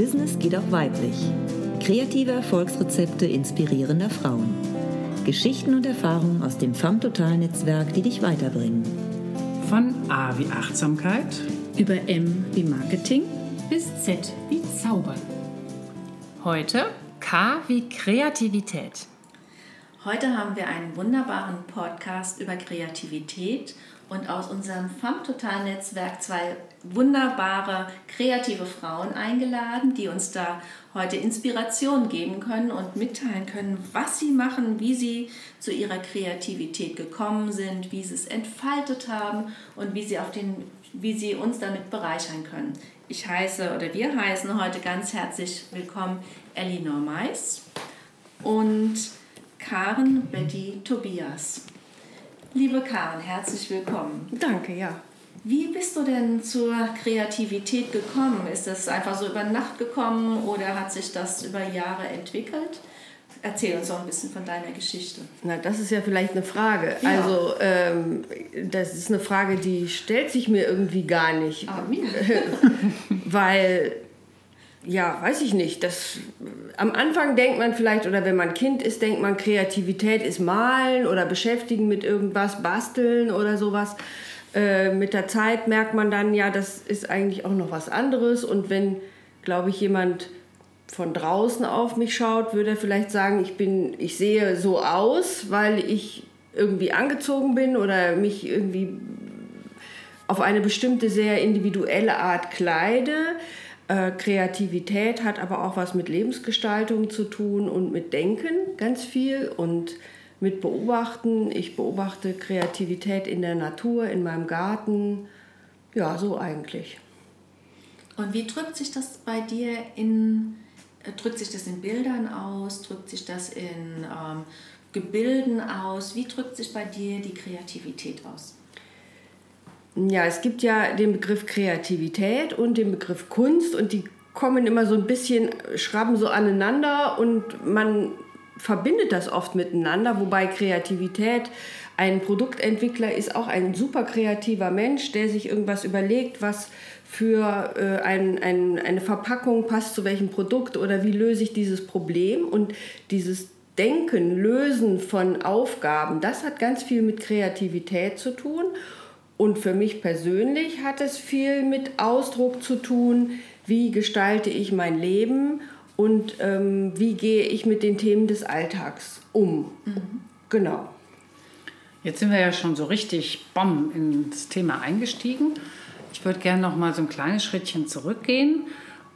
Business geht auch weiblich. Kreative Erfolgsrezepte inspirierender Frauen. Geschichten und Erfahrungen aus dem FAM Total Netzwerk, die dich weiterbringen. Von A wie Achtsamkeit über M wie Marketing bis Z wie Zaubern. Heute K wie Kreativität. Heute haben wir einen wunderbaren Podcast über Kreativität und aus unserem FAM Total Netzwerk zwei wunderbare kreative Frauen eingeladen, die uns da heute Inspiration geben können und mitteilen können, was sie machen, wie sie zu ihrer Kreativität gekommen sind, wie sie es entfaltet haben und wie sie, auf den, wie sie uns damit bereichern können. Ich heiße oder wir heißen heute ganz herzlich willkommen Elinor Mais und Karen Betty Tobias. Liebe Karen, herzlich willkommen. Danke, ja. Wie bist du denn zur Kreativität gekommen? Ist das einfach so über Nacht gekommen oder hat sich das über Jahre entwickelt? Erzähl uns doch ein bisschen von deiner Geschichte. Na, das ist ja vielleicht eine Frage. Ja. Also, ähm, das ist eine Frage, die stellt sich mir irgendwie gar nicht. Ah, mir. Weil ja, weiß ich nicht. Das, am Anfang denkt man vielleicht, oder wenn man Kind ist, denkt man, Kreativität ist malen oder beschäftigen mit irgendwas, basteln oder sowas. Äh, mit der Zeit merkt man dann, ja, das ist eigentlich auch noch was anderes. Und wenn, glaube ich, jemand von draußen auf mich schaut, würde er vielleicht sagen, ich, bin, ich sehe so aus, weil ich irgendwie angezogen bin oder mich irgendwie auf eine bestimmte, sehr individuelle Art kleide. Äh, Kreativität hat aber auch was mit Lebensgestaltung zu tun und mit Denken ganz viel und mit Beobachten. Ich beobachte Kreativität in der Natur, in meinem Garten. Ja, so eigentlich. Und wie drückt sich das bei dir in, äh, drückt sich das in Bildern aus, drückt sich das in ähm, Gebilden aus? Wie drückt sich bei dir die Kreativität aus? Ja, es gibt ja den Begriff Kreativität und den Begriff Kunst und die kommen immer so ein bisschen, schrappen so aneinander und man verbindet das oft miteinander, wobei Kreativität, ein Produktentwickler ist auch ein super kreativer Mensch, der sich irgendwas überlegt, was für äh, ein, ein, eine Verpackung passt zu welchem Produkt oder wie löse ich dieses Problem und dieses Denken, Lösen von Aufgaben, das hat ganz viel mit Kreativität zu tun. Und für mich persönlich hat es viel mit Ausdruck zu tun, wie gestalte ich mein Leben und ähm, wie gehe ich mit den Themen des Alltags um. Mhm. Genau. Jetzt sind wir ja schon so richtig bom ins Thema eingestiegen. Ich würde gerne noch mal so ein kleines Schrittchen zurückgehen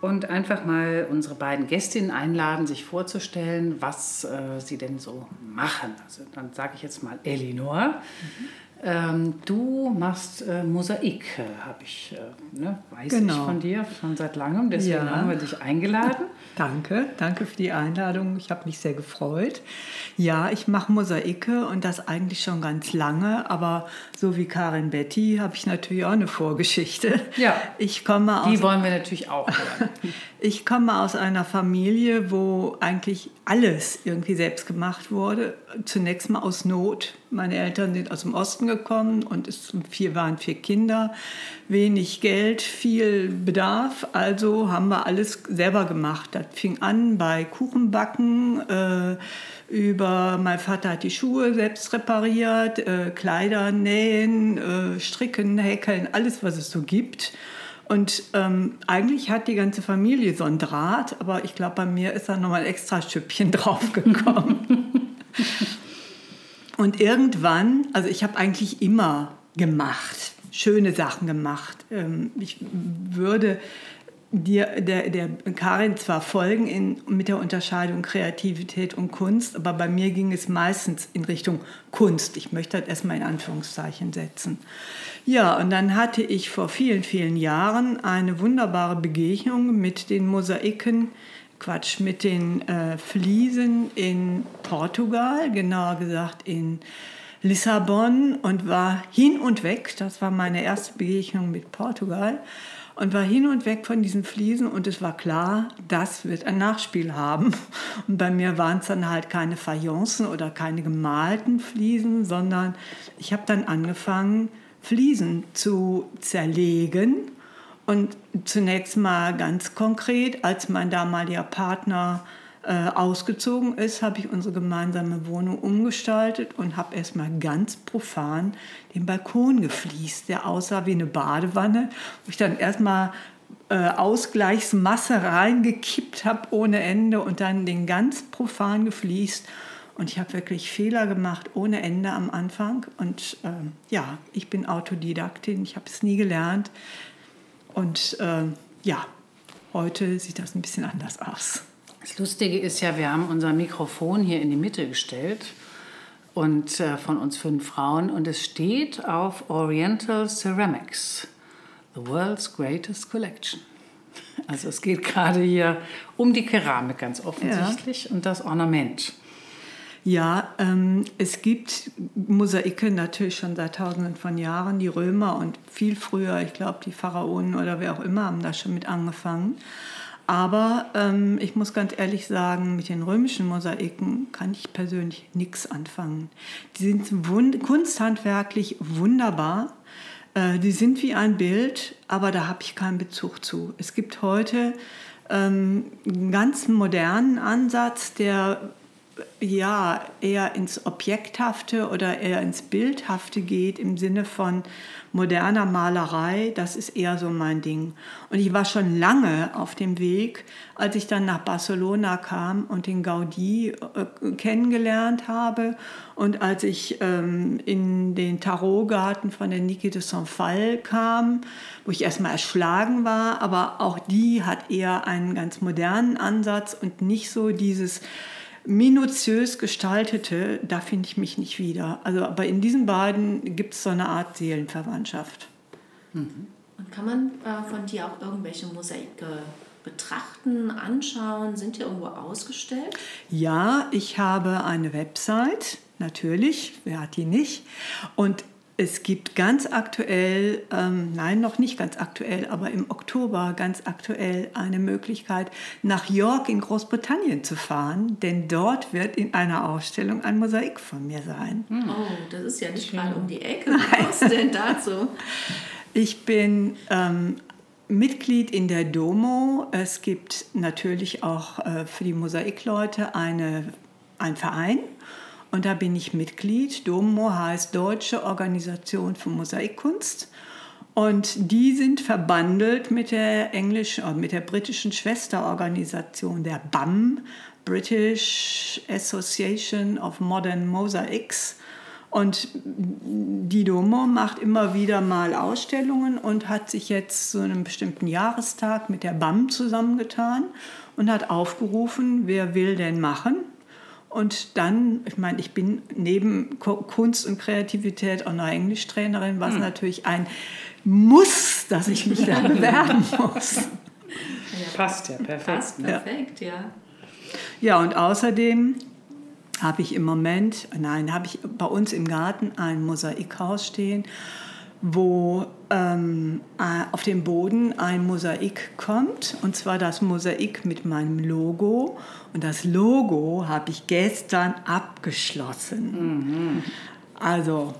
und einfach mal unsere beiden Gästinnen einladen, sich vorzustellen, was äh, sie denn so machen. Also dann sage ich jetzt mal Elinor. Mhm. Ähm, du machst äh, Mosaik, äh, habe ich, äh, ne, weiß genau. ich von dir schon seit langem. Deswegen ja. haben wir dich eingeladen. Danke, danke für die Einladung. Ich habe mich sehr gefreut. Ja, ich mache Mosaike und das eigentlich schon ganz lange, aber so wie Karin Betty habe ich natürlich auch eine Vorgeschichte. Ja, ich komme aus, die wollen wir natürlich auch hören. ich komme aus einer Familie, wo eigentlich alles irgendwie selbst gemacht wurde. Zunächst mal aus Not. Meine Eltern sind aus dem Osten gekommen und es waren vier Kinder, wenig Geld, viel Bedarf. Also haben wir alles selber gemacht. Das fing an bei Kuchenbacken. Äh, über mein Vater hat die Schuhe selbst repariert, äh, Kleider nähen, äh, stricken, häkeln, alles was es so gibt. Und ähm, eigentlich hat die ganze Familie so ein Draht, aber ich glaube, bei mir ist da nochmal ein extra Schüppchen draufgekommen. Und irgendwann, also ich habe eigentlich immer gemacht, schöne Sachen gemacht. Ähm, ich würde dir, der, der Karin zwar folgen in, mit der Unterscheidung Kreativität und Kunst, aber bei mir ging es meistens in Richtung Kunst. Ich möchte das erstmal in Anführungszeichen setzen. Ja, und dann hatte ich vor vielen, vielen Jahren eine wunderbare Begegnung mit den Mosaiken, Quatsch, mit den äh, Fliesen in Portugal, genauer gesagt in Lissabon und war hin und weg. Das war meine erste Begegnung mit Portugal und war hin und weg von diesen Fliesen und es war klar, das wird ein Nachspiel haben. Und bei mir waren es dann halt keine Fayencen oder keine gemalten Fliesen, sondern ich habe dann angefangen, Fliesen zu zerlegen Und zunächst mal ganz konkret, als mein damaliger Partner äh, ausgezogen ist, habe ich unsere gemeinsame Wohnung umgestaltet und habe erstmal ganz profan den Balkon gefliest, der aussah wie eine Badewanne, wo ich dann erstmal äh, Ausgleichsmasse reingekippt habe ohne Ende und dann den ganz profan gefliest. Und ich habe wirklich Fehler gemacht ohne Ende am Anfang. Und äh, ja, ich bin Autodidaktin, ich habe es nie gelernt. Und äh, ja, heute sieht das ein bisschen anders aus. Das Lustige ist ja, wir haben unser Mikrofon hier in die Mitte gestellt und äh, von uns fünf Frauen und es steht auf Oriental Ceramics, the world's greatest collection. Also es geht gerade hier um die Keramik ganz offensichtlich ja. und das Ornament. Ja, ähm, es gibt Mosaike natürlich schon seit Tausenden von Jahren. Die Römer und viel früher, ich glaube, die Pharaonen oder wer auch immer haben da schon mit angefangen. Aber ähm, ich muss ganz ehrlich sagen, mit den römischen Mosaiken kann ich persönlich nichts anfangen. Die sind wund kunsthandwerklich wunderbar. Äh, die sind wie ein Bild, aber da habe ich keinen Bezug zu. Es gibt heute ähm, einen ganz modernen Ansatz, der ja eher ins Objekthafte oder eher ins Bildhafte geht im Sinne von moderner Malerei, das ist eher so mein Ding. Und ich war schon lange auf dem Weg, als ich dann nach Barcelona kam und den Gaudí äh, kennengelernt habe und als ich ähm, in den Tarotgarten von der Niki de Saint-Phal kam, wo ich erstmal erschlagen war, aber auch die hat eher einen ganz modernen Ansatz und nicht so dieses minutiös gestaltete, da finde ich mich nicht wieder. Also, aber in diesen beiden gibt es so eine Art Seelenverwandtschaft. Mhm. Und kann man äh, von dir auch irgendwelche Mosaike betrachten, anschauen? Sind die irgendwo ausgestellt? Ja, ich habe eine Website, natürlich, wer hat die nicht? Und es gibt ganz aktuell, ähm, nein, noch nicht ganz aktuell, aber im Oktober ganz aktuell eine Möglichkeit, nach York in Großbritannien zu fahren, denn dort wird in einer Ausstellung ein Mosaik von mir sein. Hm. Oh, das ist ja nicht gerade um die Ecke. Was ist denn dazu? Ich bin ähm, Mitglied in der Domo. Es gibt natürlich auch äh, für die Mosaikleute eine, einen Verein und da bin ich Mitglied. DOMO heißt Deutsche Organisation für Mosaikkunst. Und die sind verbandelt mit der englischen, äh, mit der britischen Schwesterorganisation der BAM, British Association of Modern Mosaics. Und die Domo macht immer wieder mal Ausstellungen und hat sich jetzt zu einem bestimmten Jahrestag mit der BAM zusammengetan und hat aufgerufen, wer will denn machen. Und dann, ich meine, ich bin neben Kunst und Kreativität auch noch Englischtrainerin, was hm. natürlich ein Muss, dass ich mich da bewerben muss. Ja, passt ja, perfekt. Passt perfekt, ja. Ja, und außerdem habe ich im Moment, nein, habe ich bei uns im Garten ein Mosaikhaus stehen wo ähm, äh, auf dem Boden ein Mosaik kommt, und zwar das Mosaik mit meinem Logo. Und das Logo habe ich gestern abgeschlossen. Mhm. Also,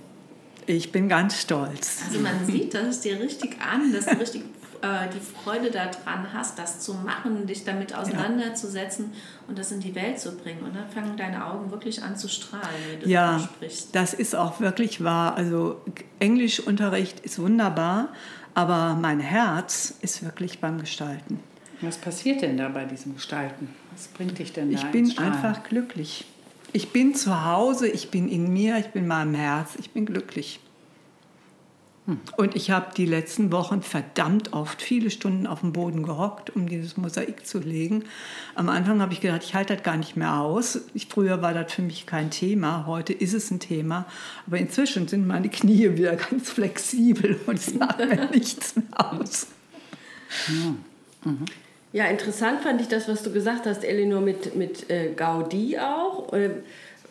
ich bin ganz stolz. Also man sieht, dass es dir richtig an, dass du richtig äh, die Freude daran hast, das zu machen, dich damit auseinanderzusetzen ja. und das in die Welt zu bringen. Und dann fangen deine Augen wirklich an zu strahlen, wenn du ja, sprichst. Das ist auch wirklich wahr. Also Englischunterricht ist wunderbar, aber mein Herz ist wirklich beim Gestalten. Was passiert denn da bei diesem Gestalten? Was bringt dich denn da? Ich bin einfach glücklich. Ich bin zu Hause, ich bin in mir, ich bin in meinem Herz, ich bin glücklich. Und ich habe die letzten Wochen verdammt oft viele Stunden auf dem Boden gehockt, um dieses Mosaik zu legen. Am Anfang habe ich gedacht, ich halte das gar nicht mehr aus. Ich, früher war das für mich kein Thema, heute ist es ein Thema. Aber inzwischen sind meine Knie wieder ganz flexibel und es macht mir nichts mehr aus. Ja. Mhm. ja, interessant fand ich das, was du gesagt hast, Elinor, mit, mit äh, Gaudi auch. Äh,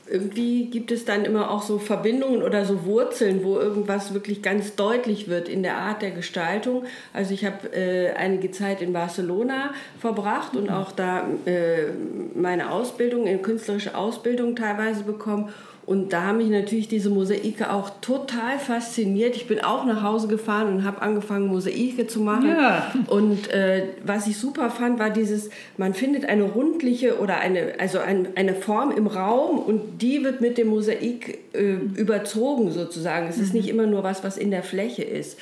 irgendwie gibt es dann immer auch so Verbindungen oder so Wurzeln, wo irgendwas wirklich ganz deutlich wird in der Art der Gestaltung. Also ich habe äh, einige Zeit in Barcelona verbracht und auch da äh, meine Ausbildung, in künstlerische Ausbildung teilweise bekommen. Und da haben mich natürlich diese Mosaike auch total fasziniert. Ich bin auch nach Hause gefahren und habe angefangen, Mosaike zu machen. Ja. Und äh, was ich super fand, war dieses, man findet eine rundliche oder eine, also ein, eine Form im Raum und die wird mit dem Mosaik äh, überzogen sozusagen. Es ist nicht immer nur was, was in der Fläche ist.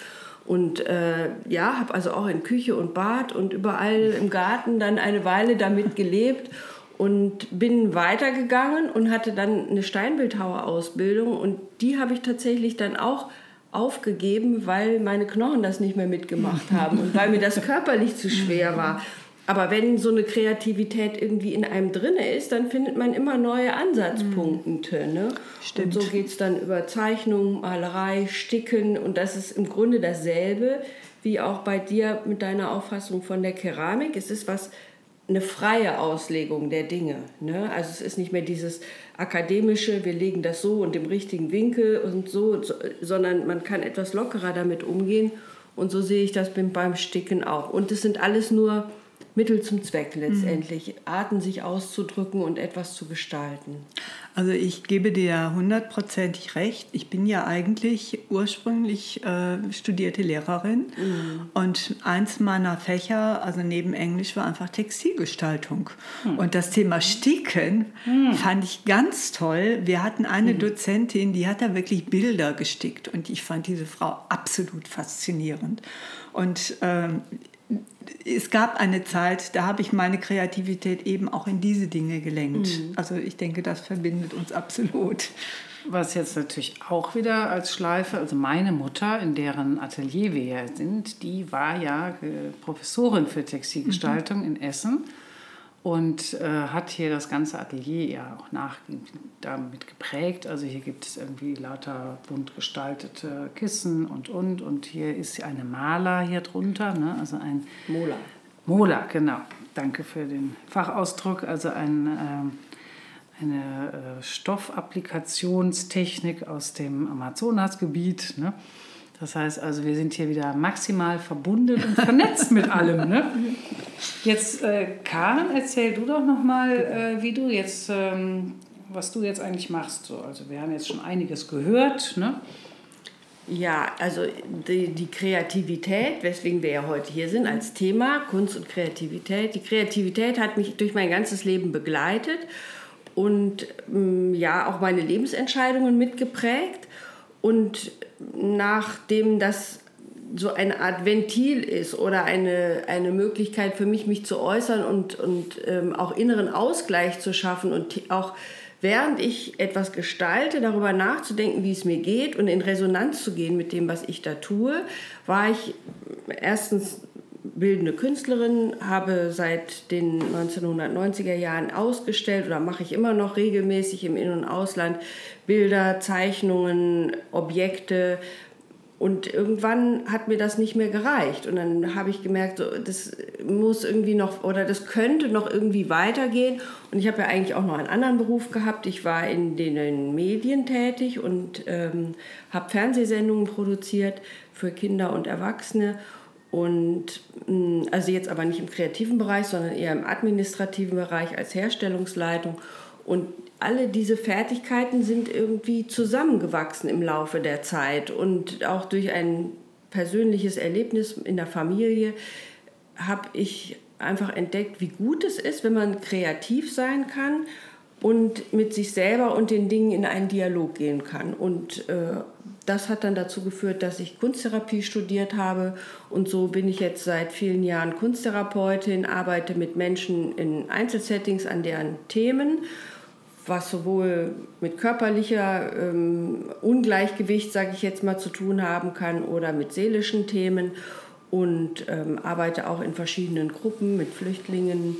Und äh, ja, habe also auch in Küche und Bad und überall im Garten dann eine Weile damit gelebt und bin weitergegangen und hatte dann eine Steinbildhauerausbildung und die habe ich tatsächlich dann auch aufgegeben, weil meine Knochen das nicht mehr mitgemacht haben und weil mir das körperlich zu schwer war. Aber wenn so eine Kreativität irgendwie in einem drin ist, dann findet man immer neue Ansatzpunkte. Ne? Stimmt. Und so geht es dann über Zeichnung, Malerei, Sticken und das ist im Grunde dasselbe wie auch bei dir mit deiner Auffassung von der Keramik. Es ist was eine freie Auslegung der Dinge. Ne? Also es ist nicht mehr dieses akademische, wir legen das so und im richtigen Winkel und so, so, sondern man kann etwas lockerer damit umgehen. Und so sehe ich das beim Sticken auch. Und es sind alles nur Mittel zum Zweck letztendlich, Arten sich auszudrücken und etwas zu gestalten. Also ich gebe dir hundertprozentig recht. Ich bin ja eigentlich ursprünglich äh, studierte Lehrerin und eins meiner Fächer, also neben Englisch, war einfach Textilgestaltung. Und das Thema Sticken fand ich ganz toll. Wir hatten eine Dozentin, die hat da wirklich Bilder gestickt und ich fand diese Frau absolut faszinierend. Und ähm, es gab eine Zeit, da habe ich meine Kreativität eben auch in diese Dinge gelenkt. Also ich denke, das verbindet uns absolut. Was jetzt natürlich auch wieder als Schleife, also meine Mutter, in deren Atelier wir ja sind, die war ja äh, Professorin für Textilgestaltung in Essen und äh, hat hier das ganze Atelier ja auch nach damit geprägt. Also hier gibt es irgendwie lauter bunt gestaltete Kissen und und und hier ist eine Maler hier drunter, ne? also ein Mola. Mola, genau. Danke für den Fachausdruck. Also ein, ähm, eine äh, Stoffapplikationstechnik aus dem Amazonasgebiet. Ne? Das heißt also, wir sind hier wieder maximal verbunden und vernetzt mit allem. Ne? Jetzt, äh, Karen, erzähl du doch nochmal, äh, wie du jetzt, ähm, was du jetzt eigentlich machst. So, also wir haben jetzt schon einiges gehört. Ne? Ja, also die, die Kreativität, weswegen wir ja heute hier sind als Thema, Kunst und Kreativität. Die Kreativität hat mich durch mein ganzes Leben begleitet und mm, ja auch meine Lebensentscheidungen mitgeprägt. Und nachdem das so eine Art Ventil ist oder eine, eine Möglichkeit für mich, mich zu äußern und, und ähm, auch inneren Ausgleich zu schaffen und auch während ich etwas gestalte, darüber nachzudenken, wie es mir geht und in Resonanz zu gehen mit dem, was ich da tue, war ich erstens bildende Künstlerin, habe seit den 1990er Jahren ausgestellt oder mache ich immer noch regelmäßig im In- und Ausland Bilder, Zeichnungen, Objekte. Und irgendwann hat mir das nicht mehr gereicht. Und dann habe ich gemerkt, so, das muss irgendwie noch oder das könnte noch irgendwie weitergehen. Und ich habe ja eigentlich auch noch einen anderen Beruf gehabt. Ich war in den Medien tätig und ähm, habe Fernsehsendungen produziert für Kinder und Erwachsene. Und mh, also jetzt aber nicht im kreativen Bereich, sondern eher im administrativen Bereich als Herstellungsleitung. Und alle diese Fertigkeiten sind irgendwie zusammengewachsen im Laufe der Zeit. Und auch durch ein persönliches Erlebnis in der Familie habe ich einfach entdeckt, wie gut es ist, wenn man kreativ sein kann und mit sich selber und den Dingen in einen Dialog gehen kann. Und äh, das hat dann dazu geführt, dass ich Kunsttherapie studiert habe und so bin ich jetzt seit vielen Jahren Kunsttherapeutin, arbeite mit Menschen in Einzelsettings an deren Themen, was sowohl mit körperlicher ähm, Ungleichgewicht, sage ich jetzt mal, zu tun haben kann oder mit seelischen Themen und ähm, arbeite auch in verschiedenen Gruppen mit Flüchtlingen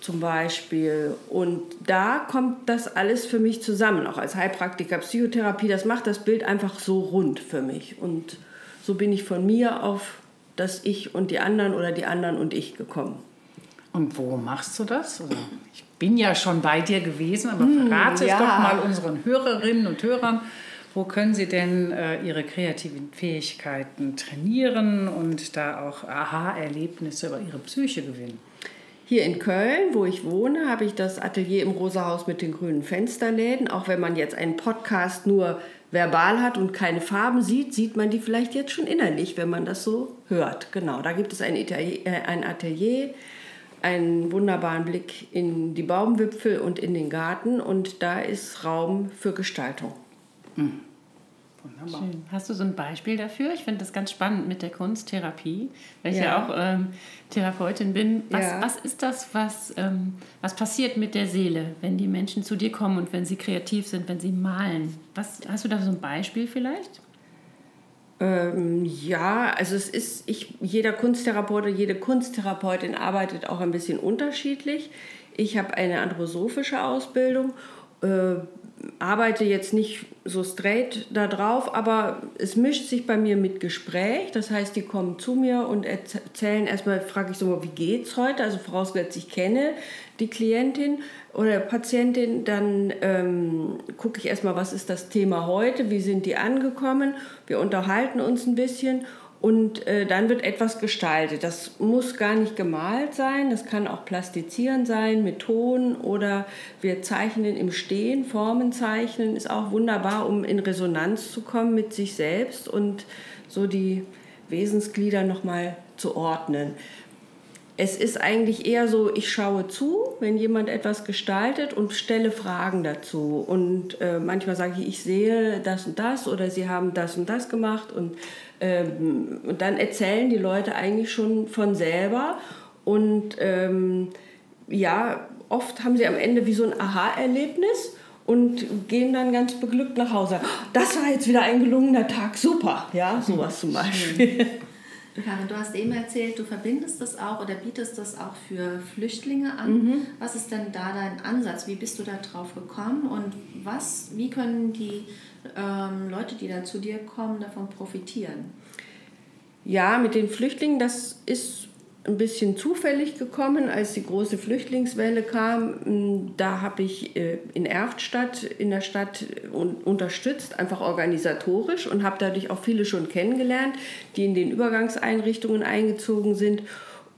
zum Beispiel. Und da kommt das alles für mich zusammen, auch als Heilpraktiker, Psychotherapie. Das macht das Bild einfach so rund für mich. Und so bin ich von mir auf das Ich und die anderen oder die anderen und ich gekommen. Und wo machst du das? Also ich bin ja schon bei dir gewesen, aber verrate ja. es doch mal unseren Hörerinnen und Hörern. Wo können sie denn äh, ihre kreativen Fähigkeiten trainieren und da auch Aha-Erlebnisse über ihre Psyche gewinnen? Hier in Köln, wo ich wohne, habe ich das Atelier im Rosa Haus mit den grünen Fensterläden. Auch wenn man jetzt einen Podcast nur verbal hat und keine Farben sieht, sieht man die vielleicht jetzt schon innerlich, wenn man das so hört. Genau, da gibt es ein Atelier, äh, ein Atelier einen wunderbaren Blick in die Baumwipfel und in den Garten und da ist Raum für Gestaltung. Mhm. Wunderbar. Schön. Hast du so ein Beispiel dafür? Ich finde das ganz spannend mit der Kunsttherapie, weil ich ja, ja auch ähm, Therapeutin bin. Was, ja. was ist das, was, ähm, was passiert mit der Seele, wenn die Menschen zu dir kommen und wenn sie kreativ sind, wenn sie malen? Was, hast du da so ein Beispiel vielleicht? Ähm, ja, also es ist, ich, jeder Kunsttherapeut oder jede Kunsttherapeutin arbeitet auch ein bisschen unterschiedlich. Ich habe eine anthroposophische Ausbildung, äh, arbeite jetzt nicht so straight da drauf, aber es mischt sich bei mir mit Gespräch. Das heißt, die kommen zu mir und erzählen erstmal, frage ich so mal, wie geht's heute? Also vorausgesetzt, ich kenne die Klientin oder Patientin, dann ähm, gucke ich erstmal, was ist das Thema heute, wie sind die angekommen. Wir unterhalten uns ein bisschen und äh, dann wird etwas gestaltet. Das muss gar nicht gemalt sein, das kann auch plastizieren sein mit Ton oder wir zeichnen im Stehen. Formen zeichnen ist auch wunderbar, um in Resonanz zu kommen mit sich selbst und so die Wesensglieder nochmal zu ordnen. Es ist eigentlich eher so, ich schaue zu, wenn jemand etwas gestaltet und stelle Fragen dazu. Und äh, manchmal sage ich, ich sehe das und das oder sie haben das und das gemacht und ähm, und dann erzählen die Leute eigentlich schon von selber. Und ähm, ja, oft haben sie am Ende wie so ein Aha-Erlebnis und gehen dann ganz beglückt nach Hause. Das war jetzt wieder ein gelungener Tag, super. Ja, sowas zum Beispiel. Karin, du hast eben erzählt, du verbindest das auch oder bietest das auch für Flüchtlinge an. Mhm. Was ist denn da dein Ansatz? Wie bist du da drauf gekommen und was, wie können die ähm, Leute, die dann zu dir kommen, davon profitieren? Ja, mit den Flüchtlingen, das ist ein bisschen zufällig gekommen, als die große Flüchtlingswelle kam. Da habe ich äh, in Erftstadt in der Stadt unterstützt, einfach organisatorisch und habe dadurch auch viele schon kennengelernt, die in den Übergangseinrichtungen eingezogen sind.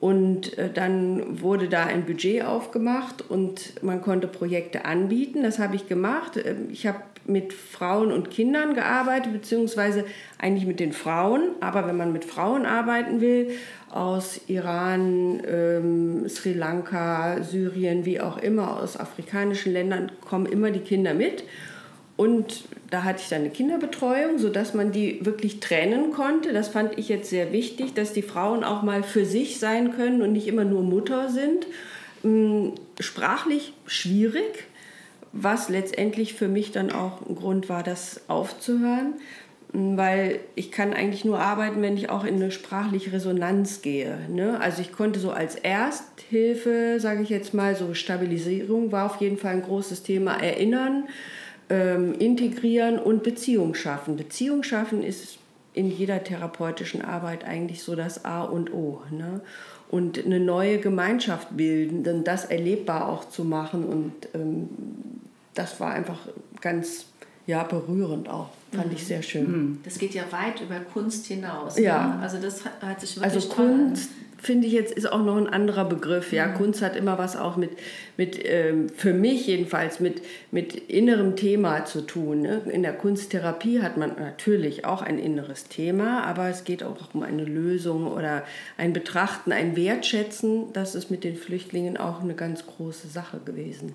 Und äh, dann wurde da ein Budget aufgemacht und man konnte Projekte anbieten. Das habe ich gemacht. Ähm, ich habe mit Frauen und Kindern gearbeitet, beziehungsweise eigentlich mit den Frauen. Aber wenn man mit Frauen arbeiten will, aus Iran, ähm, Sri Lanka, Syrien, wie auch immer, aus afrikanischen Ländern, kommen immer die Kinder mit. Und da hatte ich dann eine Kinderbetreuung, sodass man die wirklich trennen konnte. Das fand ich jetzt sehr wichtig, dass die Frauen auch mal für sich sein können und nicht immer nur Mutter sind. Ähm, sprachlich schwierig, was letztendlich für mich dann auch ein Grund war, das aufzuhören, weil ich kann eigentlich nur arbeiten, wenn ich auch in eine sprachliche Resonanz gehe. Ne? Also ich konnte so als Ersthilfe, sage ich jetzt mal, so Stabilisierung war auf jeden Fall ein großes Thema, erinnern, ähm, integrieren und Beziehung schaffen. Beziehung schaffen ist in jeder therapeutischen Arbeit eigentlich so das A und O. Ne? Und eine neue Gemeinschaft bilden, dann das erlebbar auch zu machen und ähm, das war einfach ganz ja, berührend auch. Fand mhm. ich sehr schön. Das geht ja weit über Kunst hinaus. Ja. Ne? Also das hat sich wirklich Also Kunst finde ich jetzt ist auch noch ein anderer Begriff. Ja, mhm. Kunst hat immer was auch mit, mit ähm, für mich jedenfalls mit, mit innerem Thema zu tun. Ne? In der Kunsttherapie hat man natürlich auch ein inneres Thema, aber es geht auch um eine Lösung oder ein Betrachten, ein Wertschätzen. Das ist mit den Flüchtlingen auch eine ganz große Sache gewesen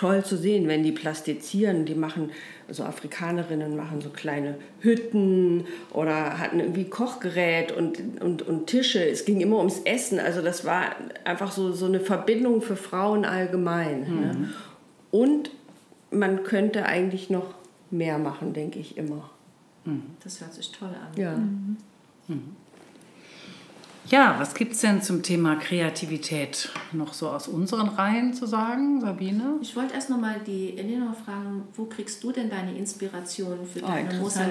toll zu sehen, wenn die plastizieren. Die machen, also Afrikanerinnen machen so kleine Hütten oder hatten irgendwie Kochgerät und, und, und Tische. Es ging immer ums Essen. Also das war einfach so, so eine Verbindung für Frauen allgemein. Ne? Mhm. Ne? Und man könnte eigentlich noch mehr machen, denke ich immer. Mhm. Das hört sich toll an. Ja. Mhm. Ja, was gibt es denn zum Thema Kreativität noch so aus unseren Reihen zu sagen, Sabine? Ich wollte erst noch mal die Elena fragen, wo kriegst du denn deine Inspiration für, oh, deine, Mosa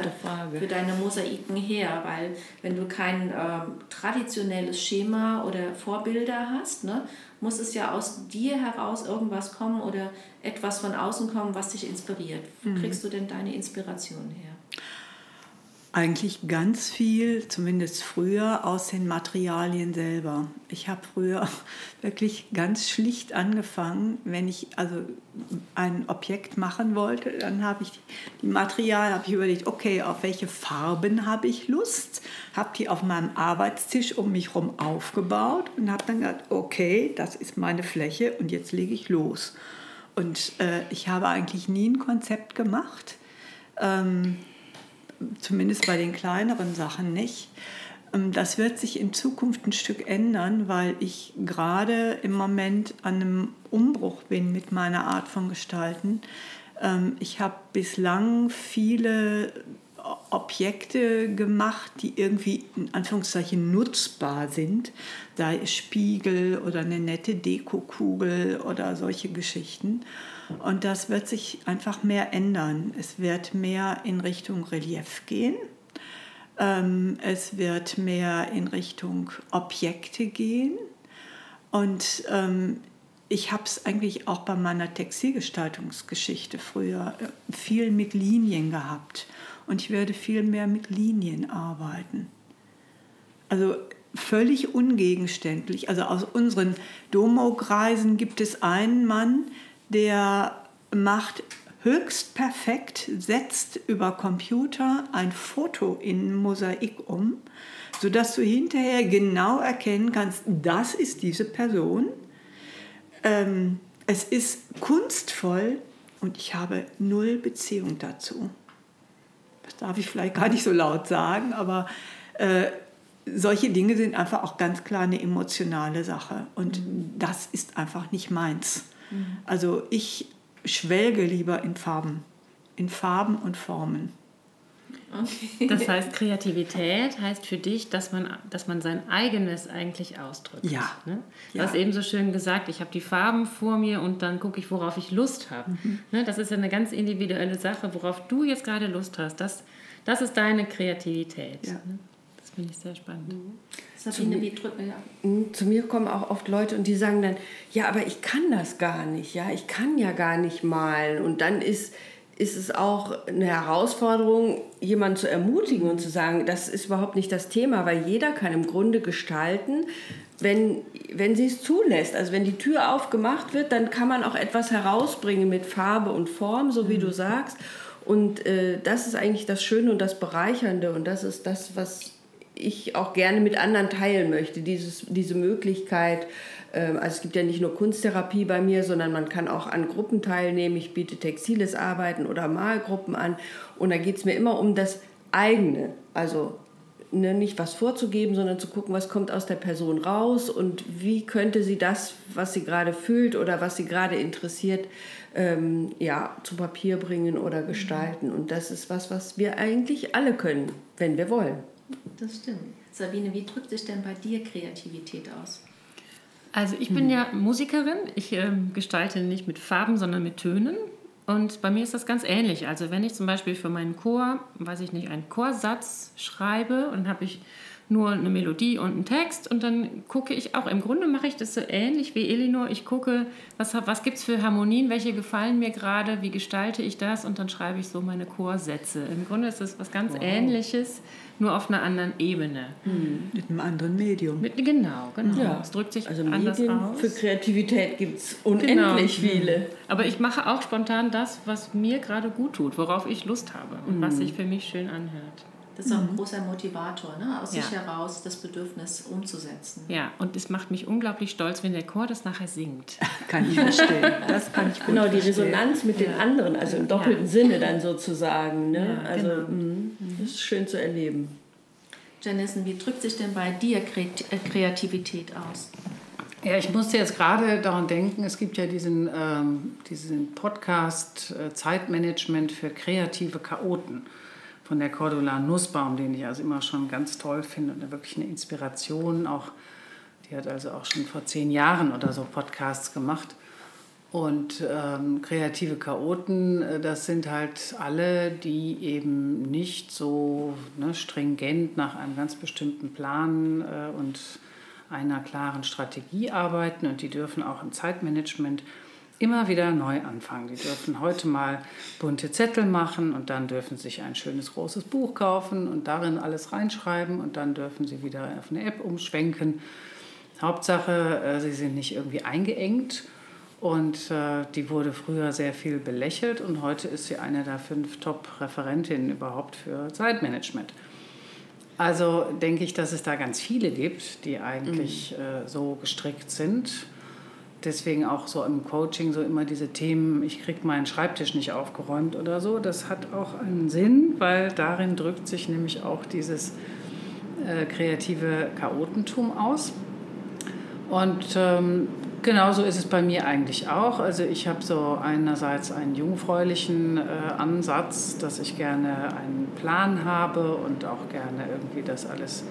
für deine Mosaiken her? Weil wenn du kein ähm, traditionelles Schema oder Vorbilder hast, ne, muss es ja aus dir heraus irgendwas kommen oder etwas von außen kommen, was dich inspiriert. Wo mhm. kriegst du denn deine Inspiration her? Eigentlich ganz viel, zumindest früher, aus den Materialien selber. Ich habe früher wirklich ganz schlicht angefangen. Wenn ich also ein Objekt machen wollte, dann habe ich die Materialien, habe ich überlegt, okay, auf welche Farben habe ich Lust, habe die auf meinem Arbeitstisch um mich herum aufgebaut und habe dann gesagt, okay, das ist meine Fläche und jetzt lege ich los. Und äh, ich habe eigentlich nie ein Konzept gemacht. Ähm, zumindest bei den kleineren Sachen nicht. Ähm, das wird sich in Zukunft ein Stück ändern, weil ich gerade im Moment an einem Umbruch bin mit meiner Art von Gestalten. Ähm, ich habe bislang viele Objekte gemacht, die irgendwie in Anführungszeichen nutzbar sind, sei es Spiegel oder eine nette Dekokugel oder solche Geschichten. Und das wird sich einfach mehr ändern. Es wird mehr in Richtung Relief gehen. Ähm, es wird mehr in Richtung Objekte gehen. Und ähm, ich habe es eigentlich auch bei meiner Textilgestaltungsgeschichte früher äh, viel mit Linien gehabt. Und ich werde viel mehr mit Linien arbeiten. Also völlig ungegenständlich. Also aus unseren Domo-Kreisen gibt es einen Mann, der macht höchst perfekt, setzt über Computer ein Foto in Mosaik um, sodass du hinterher genau erkennen kannst, das ist diese Person. Ähm, es ist kunstvoll und ich habe null Beziehung dazu. Darf ich vielleicht gar nicht so laut sagen, aber äh, solche Dinge sind einfach auch ganz klar eine emotionale Sache und mhm. das ist einfach nicht meins. Also ich schwelge lieber in Farben, in Farben und Formen. Okay. Das heißt, Kreativität heißt für dich, dass man, dass man sein eigenes eigentlich ausdrückt. Ja. Ne? Du ja. hast eben so schön gesagt, ich habe die Farben vor mir und dann gucke ich, worauf ich Lust habe. Mhm. Ne? Das ist ja eine ganz individuelle Sache, worauf du jetzt gerade Lust hast. Das, das ist deine Kreativität. Ja. Ne? Das finde ich sehr spannend. Mhm. Sabine, wie drücken ja. Zu mir kommen auch oft Leute und die sagen dann, ja, aber ich kann das gar nicht, ja, ich kann ja gar nicht malen. Und dann ist, ist es auch eine Herausforderung, jemanden zu ermutigen und zu sagen, das ist überhaupt nicht das Thema, weil jeder kann im Grunde gestalten, wenn, wenn sie es zulässt. Also wenn die Tür aufgemacht wird, dann kann man auch etwas herausbringen mit Farbe und Form, so wie mhm. du sagst. Und äh, das ist eigentlich das Schöne und das Bereichernde und das ist das, was ich auch gerne mit anderen teilen möchte. Dieses, diese Möglichkeit, also es gibt ja nicht nur Kunsttherapie bei mir, sondern man kann auch an Gruppen teilnehmen. Ich biete textiles Arbeiten oder Malgruppen an. Und da geht es mir immer um das eigene. Also ne, nicht was vorzugeben, sondern zu gucken, was kommt aus der Person raus und wie könnte sie das, was sie gerade fühlt oder was sie gerade interessiert, ähm, ja, zu Papier bringen oder gestalten. Und das ist was, was wir eigentlich alle können, wenn wir wollen. Das stimmt. Sabine, wie drückt sich denn bei dir Kreativität aus? Also ich bin hm. ja Musikerin. Ich äh, gestalte nicht mit Farben, sondern mit Tönen. Und bei mir ist das ganz ähnlich. Also wenn ich zum Beispiel für meinen Chor, weiß ich nicht, einen Chorsatz schreibe und habe ich nur eine Melodie und einen Text und dann gucke ich auch, im Grunde mache ich das so ähnlich wie Elinor. Ich gucke, was, was gibt es für Harmonien, welche gefallen mir gerade, wie gestalte ich das und dann schreibe ich so meine Chorsätze. Im Grunde ist das was ganz wow. Ähnliches, nur auf einer anderen Ebene. Mhm. Mit einem anderen Medium. Mit, genau, genau. Ja. Es drückt sich also anders Medien aus. Für Kreativität gibt es unendlich genau. viele. Aber ich mache auch spontan das, was mir gerade gut tut, worauf ich Lust habe und mhm. was sich für mich schön anhört. Das ist auch ein mhm. großer Motivator, ne? aus ja. sich heraus das Bedürfnis umzusetzen. Ja, und es macht mich unglaublich stolz, wenn der Chor das nachher singt. kann ich verstehen. Das kann ich Genau, die verstehen. Resonanz mit ja. den anderen, also im doppelten ja. Sinne dann sozusagen. Ne? also genau. mh, das ist schön zu erleben. Janice, wie drückt sich denn bei dir äh, Kreativität aus? Ja, ich musste jetzt gerade daran denken, es gibt ja diesen, ähm, diesen Podcast äh, Zeitmanagement für kreative Chaoten von der Cordula Nussbaum, den ich also immer schon ganz toll finde und wirklich eine Inspiration. Auch, die hat also auch schon vor zehn Jahren oder so Podcasts gemacht. Und ähm, kreative Chaoten, äh, das sind halt alle, die eben nicht so ne, stringent nach einem ganz bestimmten Plan äh, und einer klaren Strategie arbeiten und die dürfen auch im Zeitmanagement immer wieder neu anfangen. Die dürfen heute mal bunte Zettel machen und dann dürfen sie sich ein schönes großes Buch kaufen und darin alles reinschreiben und dann dürfen sie wieder auf eine App umschwenken. Hauptsache, äh, sie sind nicht irgendwie eingeengt und äh, die wurde früher sehr viel belächelt und heute ist sie eine der fünf Top-Referentinnen überhaupt für Zeitmanagement. Also denke ich, dass es da ganz viele gibt, die eigentlich mhm. so gestrickt sind. Deswegen auch so im Coaching so immer diese Themen, ich kriege meinen Schreibtisch nicht aufgeräumt oder so. Das hat auch einen Sinn, weil darin drückt sich nämlich auch dieses äh, kreative Chaotentum aus. Und ähm, genauso ist es bei mir eigentlich auch. Also ich habe so einerseits einen jungfräulichen äh, Ansatz, dass ich gerne einen Plan habe und auch gerne irgendwie das alles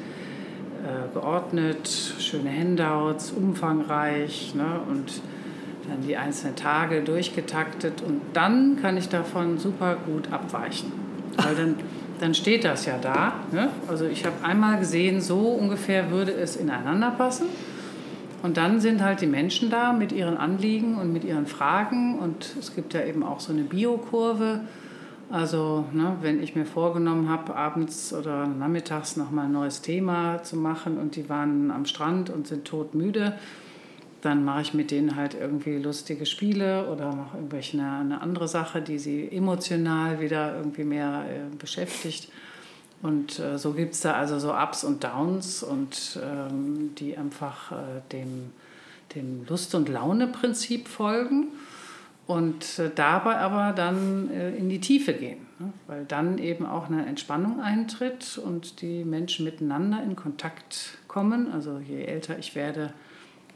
geordnet, schöne Handouts, umfangreich ne, und dann die einzelnen Tage durchgetaktet und dann kann ich davon super gut abweichen. Weil dann, dann steht das ja da. Ne? Also ich habe einmal gesehen, so ungefähr würde es ineinander passen. Und dann sind halt die Menschen da mit ihren Anliegen und mit ihren Fragen. Und es gibt ja eben auch so eine Biokurve. Also ne, wenn ich mir vorgenommen habe, abends oder nachmittags nochmal ein neues Thema zu machen und die waren am Strand und sind todmüde, dann mache ich mit denen halt irgendwie lustige Spiele oder mache irgendwelche eine, eine andere Sache, die sie emotional wieder irgendwie mehr äh, beschäftigt. Und äh, so gibt es da also so Ups und Downs und ähm, die einfach äh, dem, dem Lust- und Laune-Prinzip folgen und äh, dabei aber dann äh, in die Tiefe gehen, ne? weil dann eben auch eine Entspannung eintritt und die Menschen miteinander in Kontakt kommen. Also je älter ich werde,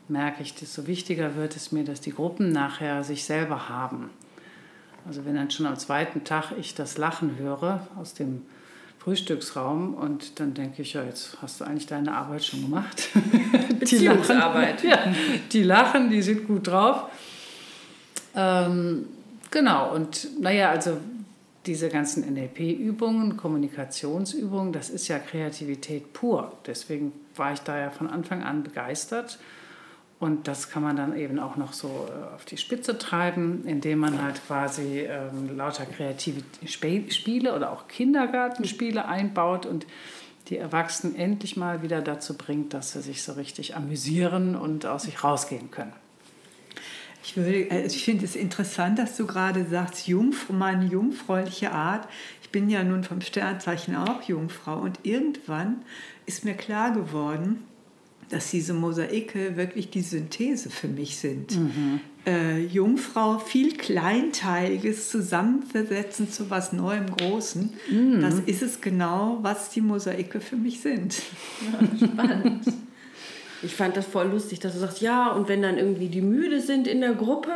merke ich, desto wichtiger wird es mir, dass die Gruppen nachher sich selber haben. Also wenn dann schon am zweiten Tag ich das Lachen höre aus dem Frühstücksraum und dann denke ich, ja, jetzt hast du eigentlich deine Arbeit schon gemacht. Beziehungsarbeit. Die lachen, ja, die lachen, die sind gut drauf. Ähm, genau, und naja, also diese ganzen NLP-Übungen, Kommunikationsübungen, das ist ja Kreativität pur. Deswegen war ich da ja von Anfang an begeistert. Und das kann man dann eben auch noch so äh, auf die Spitze treiben, indem man halt quasi ähm, lauter kreative Spiele oder auch Kindergartenspiele einbaut und die Erwachsenen endlich mal wieder dazu bringt, dass sie sich so richtig amüsieren und aus sich rausgehen können. Ich, äh, ich finde es interessant, dass du gerade sagst, Jungfrau, meine jungfräuliche Art. Ich bin ja nun vom Sternzeichen auch Jungfrau und irgendwann ist mir klar geworden, dass diese Mosaike wirklich die Synthese für mich sind. Mhm. Äh, Jungfrau, viel Kleinteiliges zusammenversetzen zu was Neuem, Großen. Mhm. Das ist es genau, was die Mosaike für mich sind. Ja, spannend. Ich fand das voll lustig, dass du sagst, ja, und wenn dann irgendwie die müde sind in der Gruppe,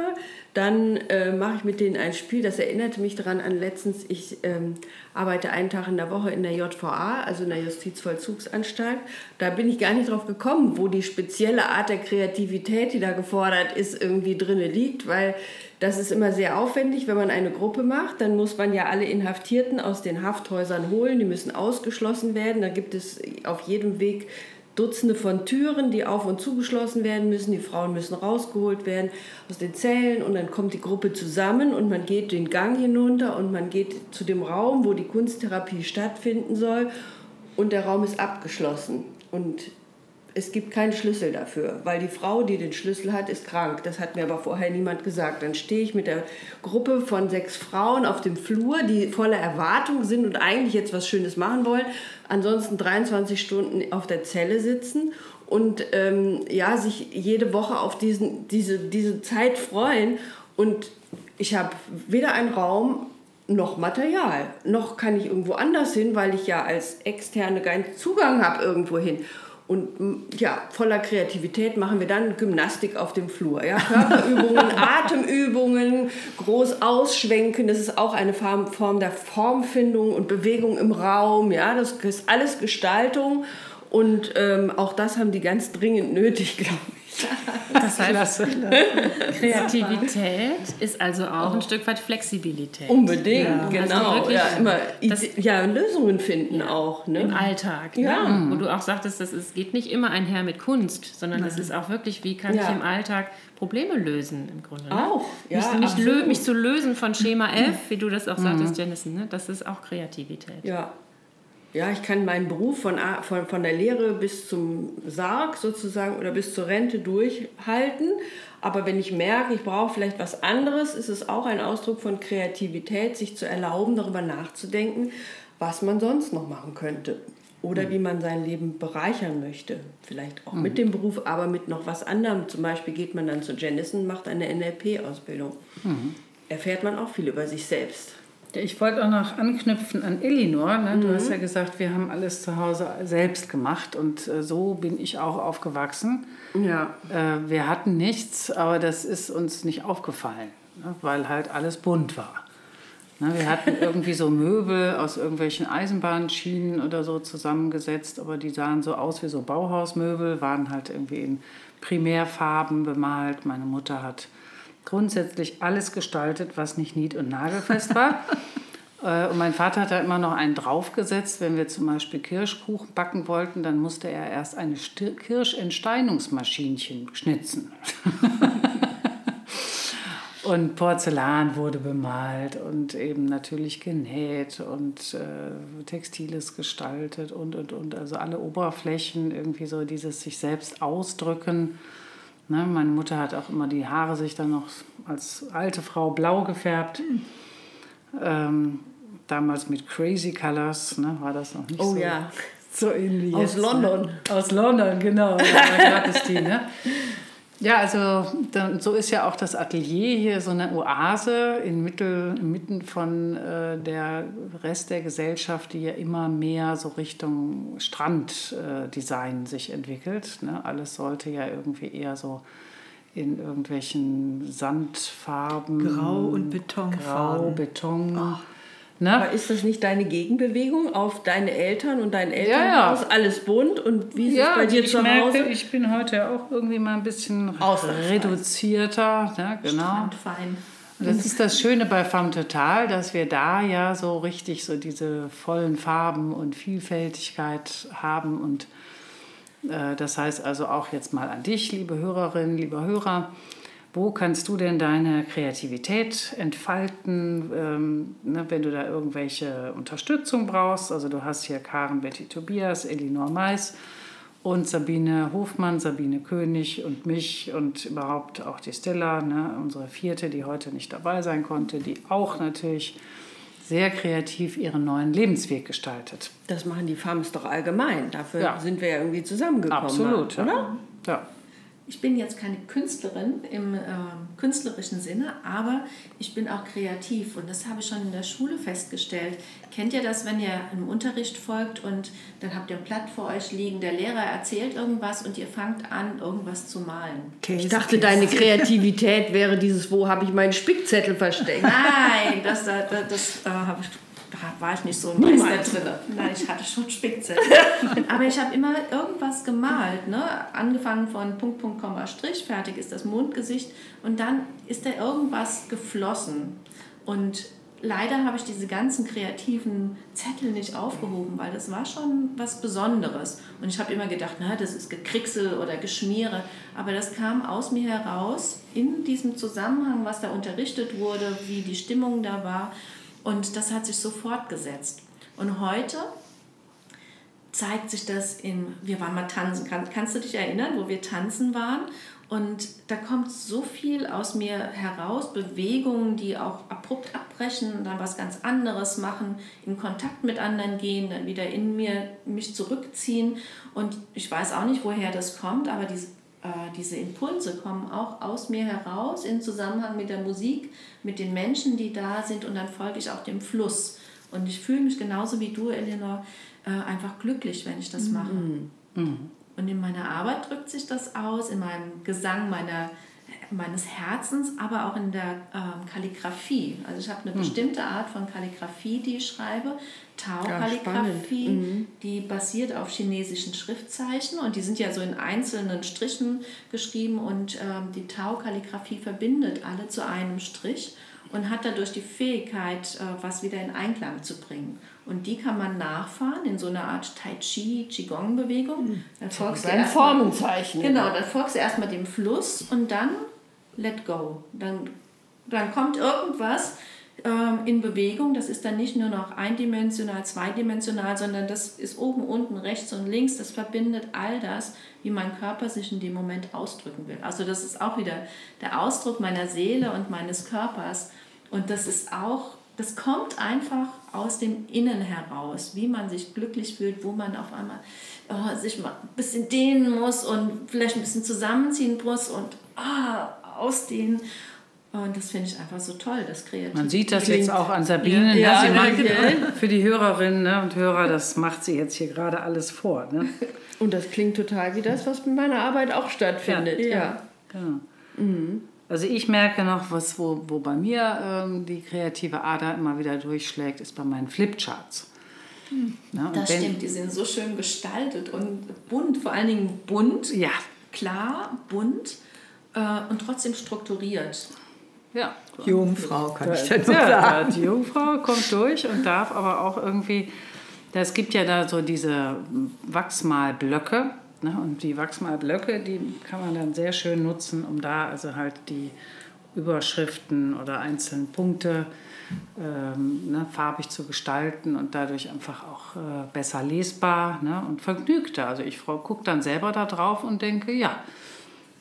dann äh, mache ich mit denen ein Spiel. Das erinnerte mich daran an letztens, ich ähm, arbeite einen Tag in der Woche in der JVA, also in der Justizvollzugsanstalt. Da bin ich gar nicht drauf gekommen, wo die spezielle Art der Kreativität, die da gefordert ist, irgendwie drinne liegt, weil das ist immer sehr aufwendig, wenn man eine Gruppe macht. Dann muss man ja alle Inhaftierten aus den Hafthäusern holen, die müssen ausgeschlossen werden. Da gibt es auf jedem Weg Dutzende von Türen, die auf und zugeschlossen werden müssen. Die Frauen müssen rausgeholt werden aus den Zellen und dann kommt die Gruppe zusammen und man geht den Gang hinunter und man geht zu dem Raum, wo die Kunsttherapie stattfinden soll und der Raum ist abgeschlossen. Und es gibt keinen Schlüssel dafür, weil die Frau, die den Schlüssel hat, ist krank. Das hat mir aber vorher niemand gesagt. Dann stehe ich mit der Gruppe von sechs Frauen auf dem Flur, die voller Erwartung sind und eigentlich jetzt was Schönes machen wollen. Ansonsten 23 Stunden auf der Zelle sitzen und ähm, ja, sich jede Woche auf diesen, diese, diese Zeit freuen. Und ich habe weder einen Raum noch Material, noch kann ich irgendwo anders hin, weil ich ja als Externe keinen Zugang habe irgendwo hin. Und ja, voller Kreativität machen wir dann Gymnastik auf dem Flur. Ja? Körperübungen, Atemübungen, groß ausschwenken, das ist auch eine Form der Formfindung und Bewegung im Raum. Ja? Das ist alles Gestaltung und ähm, auch das haben die ganz dringend nötig, glaube ich. Das heißt, Kreativität ist also auch ein Stück weit Flexibilität. Unbedingt, ja. genau. Also ja, immer ja, Lösungen finden ja, auch. Ne? Im Alltag. Ja. Ne? Wo du auch sagtest, das ist, geht nicht immer einher mit Kunst, sondern es ist auch wirklich, wie kann ich im Alltag Probleme lösen im Grunde. Ne? Auch, ja. Mich, mich, mich, zu lösen von Schema F, wie du das auch sagtest, mhm. Jennison, ne? das ist auch Kreativität. Ja, ja, ich kann meinen Beruf von, von, von der Lehre bis zum Sarg sozusagen oder bis zur Rente durchhalten. Aber wenn ich merke, ich brauche vielleicht was anderes, ist es auch ein Ausdruck von Kreativität, sich zu erlauben, darüber nachzudenken, was man sonst noch machen könnte. Oder mhm. wie man sein Leben bereichern möchte. Vielleicht auch mhm. mit dem Beruf, aber mit noch was anderem. Zum Beispiel geht man dann zu Jennison, macht eine NLP-Ausbildung. Mhm. Erfährt man auch viel über sich selbst. Ich wollte auch noch anknüpfen an Elinor. Ne? Du mhm. hast ja gesagt, wir haben alles zu Hause selbst gemacht und äh, so bin ich auch aufgewachsen. Ja. Äh, wir hatten nichts, aber das ist uns nicht aufgefallen, ne? weil halt alles bunt war. Ne? Wir hatten irgendwie so Möbel aus irgendwelchen Eisenbahnschienen oder so zusammengesetzt, aber die sahen so aus wie so Bauhausmöbel, waren halt irgendwie in Primärfarben bemalt. Meine Mutter hat grundsätzlich alles gestaltet, was nicht nied- und nagelfest war. Äh, und mein Vater hat da immer noch einen draufgesetzt. Wenn wir zum Beispiel Kirschkuchen backen wollten, dann musste er erst eine Kirschentsteinungsmaschinchen schnitzen. und Porzellan wurde bemalt und eben natürlich genäht und äh, Textiles gestaltet und, und, und. Also alle Oberflächen, irgendwie so dieses sich selbst ausdrücken Ne, meine Mutter hat auch immer die Haare sich dann noch als alte Frau blau gefärbt. Ähm, damals mit Crazy Colors ne, war das noch nicht oh, so, ja. so ähnlich. Aus jetzt, ne? London. Ne? Aus London, genau. Da gab es die. Ne? Ja, also dann, so ist ja auch das Atelier hier so eine Oase inmitten von äh, der Rest der Gesellschaft, die ja immer mehr so Richtung Stranddesign äh, sich entwickelt. Ne? Alles sollte ja irgendwie eher so in irgendwelchen Sandfarben. Grau und Betonfarben. Grau, Beton. Oh. Ne? Aber ist das nicht deine Gegenbewegung auf deine Eltern und dein Elternhaus? Ja, ja. Alles bunt und wie ist ja, es bei dir ich zu merke, Hause? Ich bin heute auch irgendwie mal ein bisschen reduzierter. Ja, genau. Fein. Und das ist das Schöne bei Femme Total, dass wir da ja so richtig so diese vollen Farben und Vielfältigkeit haben. Und äh, das heißt also auch jetzt mal an dich, liebe Hörerinnen, liebe Hörer wo kannst du denn deine Kreativität entfalten, ähm, ne, wenn du da irgendwelche Unterstützung brauchst? Also du hast hier Karen Betty Tobias, Elinor Mais und Sabine Hofmann, Sabine König und mich und überhaupt auch die Stella, ne, unsere vierte, die heute nicht dabei sein konnte, die auch natürlich sehr kreativ ihren neuen Lebensweg gestaltet. Das machen die Farms doch allgemein. Dafür ja. sind wir ja irgendwie zusammengekommen. Absolut, oder? Ja. ja ich bin jetzt keine Künstlerin im äh, künstlerischen Sinne, aber ich bin auch kreativ und das habe ich schon in der Schule festgestellt. Kennt ihr das, wenn ihr im Unterricht folgt und dann habt ihr ein Blatt vor euch liegen, der Lehrer erzählt irgendwas und ihr fangt an, irgendwas zu malen? Okay, ich dachte, deine Kreativität wäre dieses, wo habe ich meinen Spickzettel versteckt? Nein, das, das, das, das äh, habe ich war ich nicht so ein Meister drin. Nein, ich hatte schon Spickzettel. Aber ich habe immer irgendwas gemalt. Ne? Angefangen von Punkt, Punkt, Komma, Strich, fertig ist das Mondgesicht. Und dann ist da irgendwas geflossen. Und leider habe ich diese ganzen kreativen Zettel nicht aufgehoben, weil das war schon was Besonderes. Und ich habe immer gedacht, na, das ist Gekricksel oder Geschmiere. Aber das kam aus mir heraus in diesem Zusammenhang, was da unterrichtet wurde, wie die Stimmung da war. Und das hat sich so fortgesetzt. Und heute zeigt sich das in, wir waren mal tanzen, Kann, kannst du dich erinnern, wo wir tanzen waren? Und da kommt so viel aus mir heraus, Bewegungen, die auch abrupt abbrechen, dann was ganz anderes machen, in Kontakt mit anderen gehen, dann wieder in mir mich zurückziehen. Und ich weiß auch nicht, woher das kommt, aber diese diese Impulse kommen auch aus mir heraus im Zusammenhang mit der Musik, mit den Menschen, die da sind und dann folge ich auch dem Fluss. Und ich fühle mich genauso wie du, Eleanor, äh, einfach glücklich, wenn ich das mache. Mhm. Und in meiner Arbeit drückt sich das aus, in meinem Gesang, meiner meines Herzens, aber auch in der ähm, Kalligraphie. Also ich habe eine hm. bestimmte Art von Kalligraphie, die ich schreibe. Tau-Kalligraphie, ja, mhm. die basiert auf chinesischen Schriftzeichen und die sind ja so in einzelnen Strichen geschrieben und ähm, die Tau-Kalligraphie verbindet alle zu einem Strich und hat dadurch die Fähigkeit, äh, was wieder in Einklang zu bringen. Und die kann man nachfahren in so einer Art Tai Chi, Qigong-Bewegung. Hm. Dann folgst du Formenzeichen. Genau, dann folgst du erstmal dem Fluss und dann let go. Dann, dann kommt irgendwas ähm, in Bewegung. Das ist dann nicht nur noch eindimensional, zweidimensional, sondern das ist oben, unten, rechts und links. Das verbindet all das, wie mein Körper sich in dem Moment ausdrücken will. Also das ist auch wieder der Ausdruck meiner Seele und meines Körpers. Und das ist auch, das kommt einfach aus dem Innen heraus, wie man sich glücklich fühlt, wo man auf einmal oh, sich mal ein bisschen dehnen muss und vielleicht ein bisschen zusammenziehen muss und oh, ausdehnen. Und das finde ich einfach so toll, das kreativ. Man sieht das klingt. jetzt auch an Sabine. Ne? Ja, ja, genau. Für die Hörerinnen ne, und Hörer, das macht sie jetzt hier gerade alles vor. Ne? Und das klingt total wie das, was mit meiner Arbeit auch stattfindet. Ja, ja. genau. Mhm. Also ich merke noch, was, wo, wo bei mir ähm, die kreative Ader immer wieder durchschlägt, ist bei meinen Flipcharts. Mhm. Ja, das wenn, stimmt, die sind so schön gestaltet und bunt, vor allen Dingen bunt, ja. klar, bunt äh, und trotzdem strukturiert. Ja. Jungfrau kann ich da nur ja, sagen. Die Jungfrau kommt durch und darf aber auch irgendwie, es gibt ja da so diese Wachsmalblöcke, Ne? Und die Wachsmalblöcke, die kann man dann sehr schön nutzen, um da also halt die Überschriften oder einzelnen Punkte ähm, ne, farbig zu gestalten und dadurch einfach auch äh, besser lesbar ne, und vergnügter. Also ich gucke dann selber da drauf und denke, ja,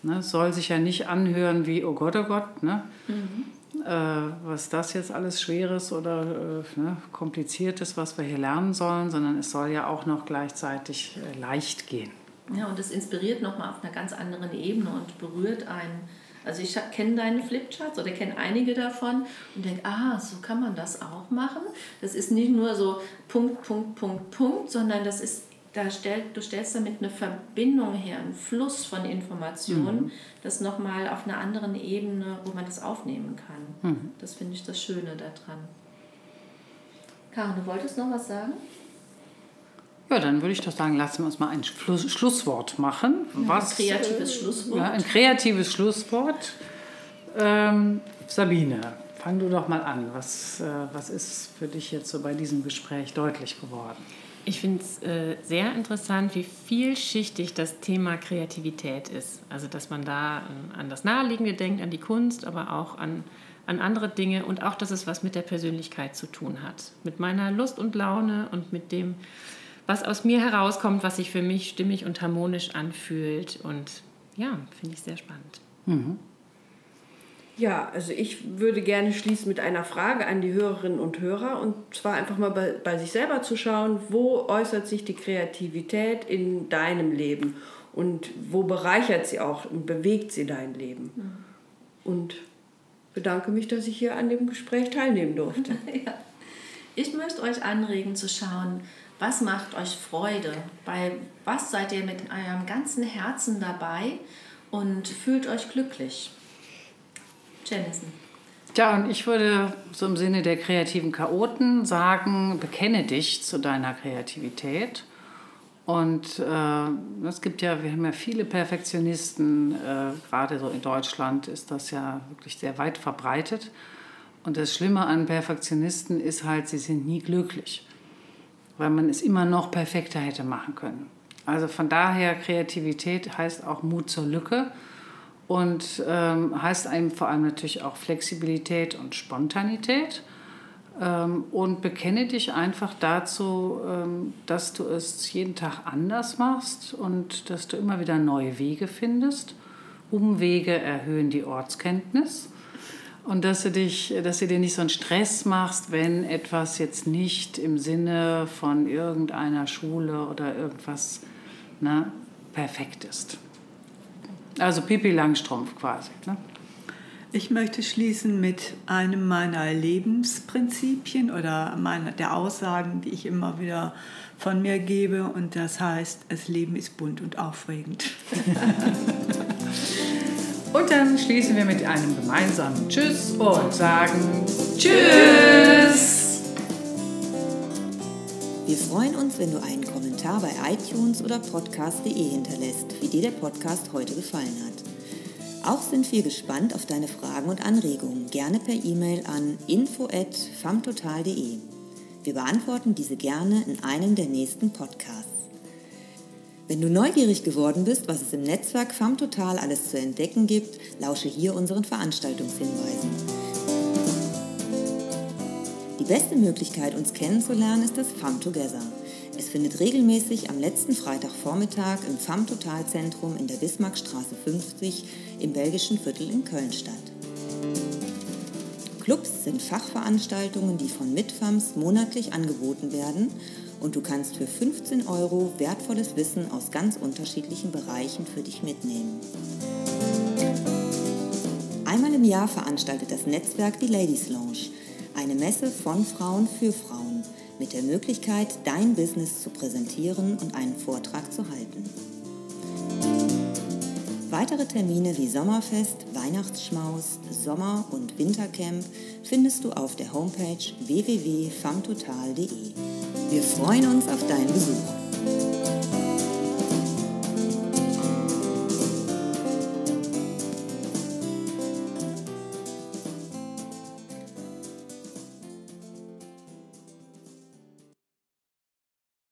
ne, soll sich ja nicht anhören wie, oh Gott, oh Gott, ne? Mhm. Äh, was das jetzt alles Schweres oder äh, ne, Kompliziertes, was wir hier lernen sollen, sondern es soll ja auch noch gleichzeitig äh, leicht gehen. Ja, und das inspiriert nochmal auf einer ganz anderen Ebene und berührt einen. Also ich kenne deine Flipcharts oder kenne einige davon und denke, ah, so kann man das auch machen. Das ist nicht nur so Punkt, Punkt, Punkt, Punkt, sondern das ist, da stellt, du stellst damit eine Verbindung her, einen Fluss von Informationen, mhm. das nochmal auf einer anderen Ebene, wo man das aufnehmen kann. Mhm. Das finde ich das Schöne daran. Karin, du wolltest noch was sagen? Ja, dann würde ich doch sagen, lassen wir uns mal ein Schluss, Schlusswort machen. Was, ein kreatives Schlusswort. Ja, ein kreatives Schlusswort. Ähm, Sabine, fang du doch mal an. Was, äh, was ist für dich jetzt so bei diesem Gespräch deutlich geworden? Ich finde es äh, sehr interessant, wie vielschichtig das Thema Kreativität ist. Also, dass man da äh, an das Naheliegende denkt, an die Kunst, aber auch an, an andere Dinge und auch, dass es was mit der Persönlichkeit zu tun hat. Mit meiner Lust und Laune und mit dem, was aus mir herauskommt, was sich für mich stimmig und harmonisch anfühlt. Und ja, finde ich sehr spannend. Mhm. Ja, also ich würde gerne schließen mit einer Frage an die Hörerinnen und Hörer und zwar einfach mal bei, bei sich selber zu schauen, wo äußert sich die Kreativität in deinem Leben und wo bereichert sie auch und bewegt sie dein Leben. Mhm. Und bedanke mich, dass ich hier an dem Gespräch teilnehmen durfte. ja. Ich möchte euch anregen zu schauen, was macht euch Freude? Bei was seid ihr mit eurem ganzen Herzen dabei und fühlt euch glücklich? Jennison. Ja, und ich würde so im Sinne der kreativen Chaoten sagen, bekenne dich zu deiner Kreativität. Und äh, es gibt ja, wir haben ja viele Perfektionisten, äh, gerade so in Deutschland ist das ja wirklich sehr weit verbreitet. Und das Schlimme an Perfektionisten ist halt, sie sind nie glücklich weil man es immer noch perfekter hätte machen können. Also von daher, Kreativität heißt auch Mut zur Lücke und ähm, heißt einem vor allem natürlich auch Flexibilität und Spontanität. Ähm, und bekenne dich einfach dazu, ähm, dass du es jeden Tag anders machst und dass du immer wieder neue Wege findest. Umwege erhöhen die Ortskenntnis. Und dass du, dich, dass du dir nicht so einen Stress machst, wenn etwas jetzt nicht im Sinne von irgendeiner Schule oder irgendwas ne, perfekt ist. Also Pipi Langstrumpf quasi. Ne? Ich möchte schließen mit einem meiner Lebensprinzipien oder meiner, der Aussagen, die ich immer wieder von mir gebe. Und das heißt, das Leben ist bunt und aufregend. Und Und dann schließen wir mit einem gemeinsamen Tschüss und sagen Tschüss. Wir freuen uns, wenn du einen Kommentar bei iTunes oder podcast.de hinterlässt, wie dir der Podcast heute gefallen hat. Auch sind wir gespannt auf deine Fragen und Anregungen, gerne per E-Mail an info@famtotal.de. Wir beantworten diese gerne in einem der nächsten Podcasts. Wenn du neugierig geworden bist, was es im Netzwerk FAMTotal alles zu entdecken gibt, lausche hier unseren Veranstaltungshinweisen. Die beste Möglichkeit, uns kennenzulernen, ist das FAM Together. Es findet regelmäßig am letzten Freitagvormittag im FAM Total Zentrum in der Bismarckstraße 50 im belgischen Viertel in Köln statt. Clubs sind Fachveranstaltungen, die von Mitfams monatlich angeboten werden und du kannst für 15 Euro wertvolles Wissen aus ganz unterschiedlichen Bereichen für dich mitnehmen. Einmal im Jahr veranstaltet das Netzwerk die Ladies Lounge, eine Messe von Frauen für Frauen, mit der Möglichkeit, dein Business zu präsentieren und einen Vortrag zu halten. Weitere Termine wie Sommerfest, Weihnachtsschmaus, Sommer- und Wintercamp findest du auf der Homepage www.famtotal.de. Wir freuen uns auf deinen Besuch.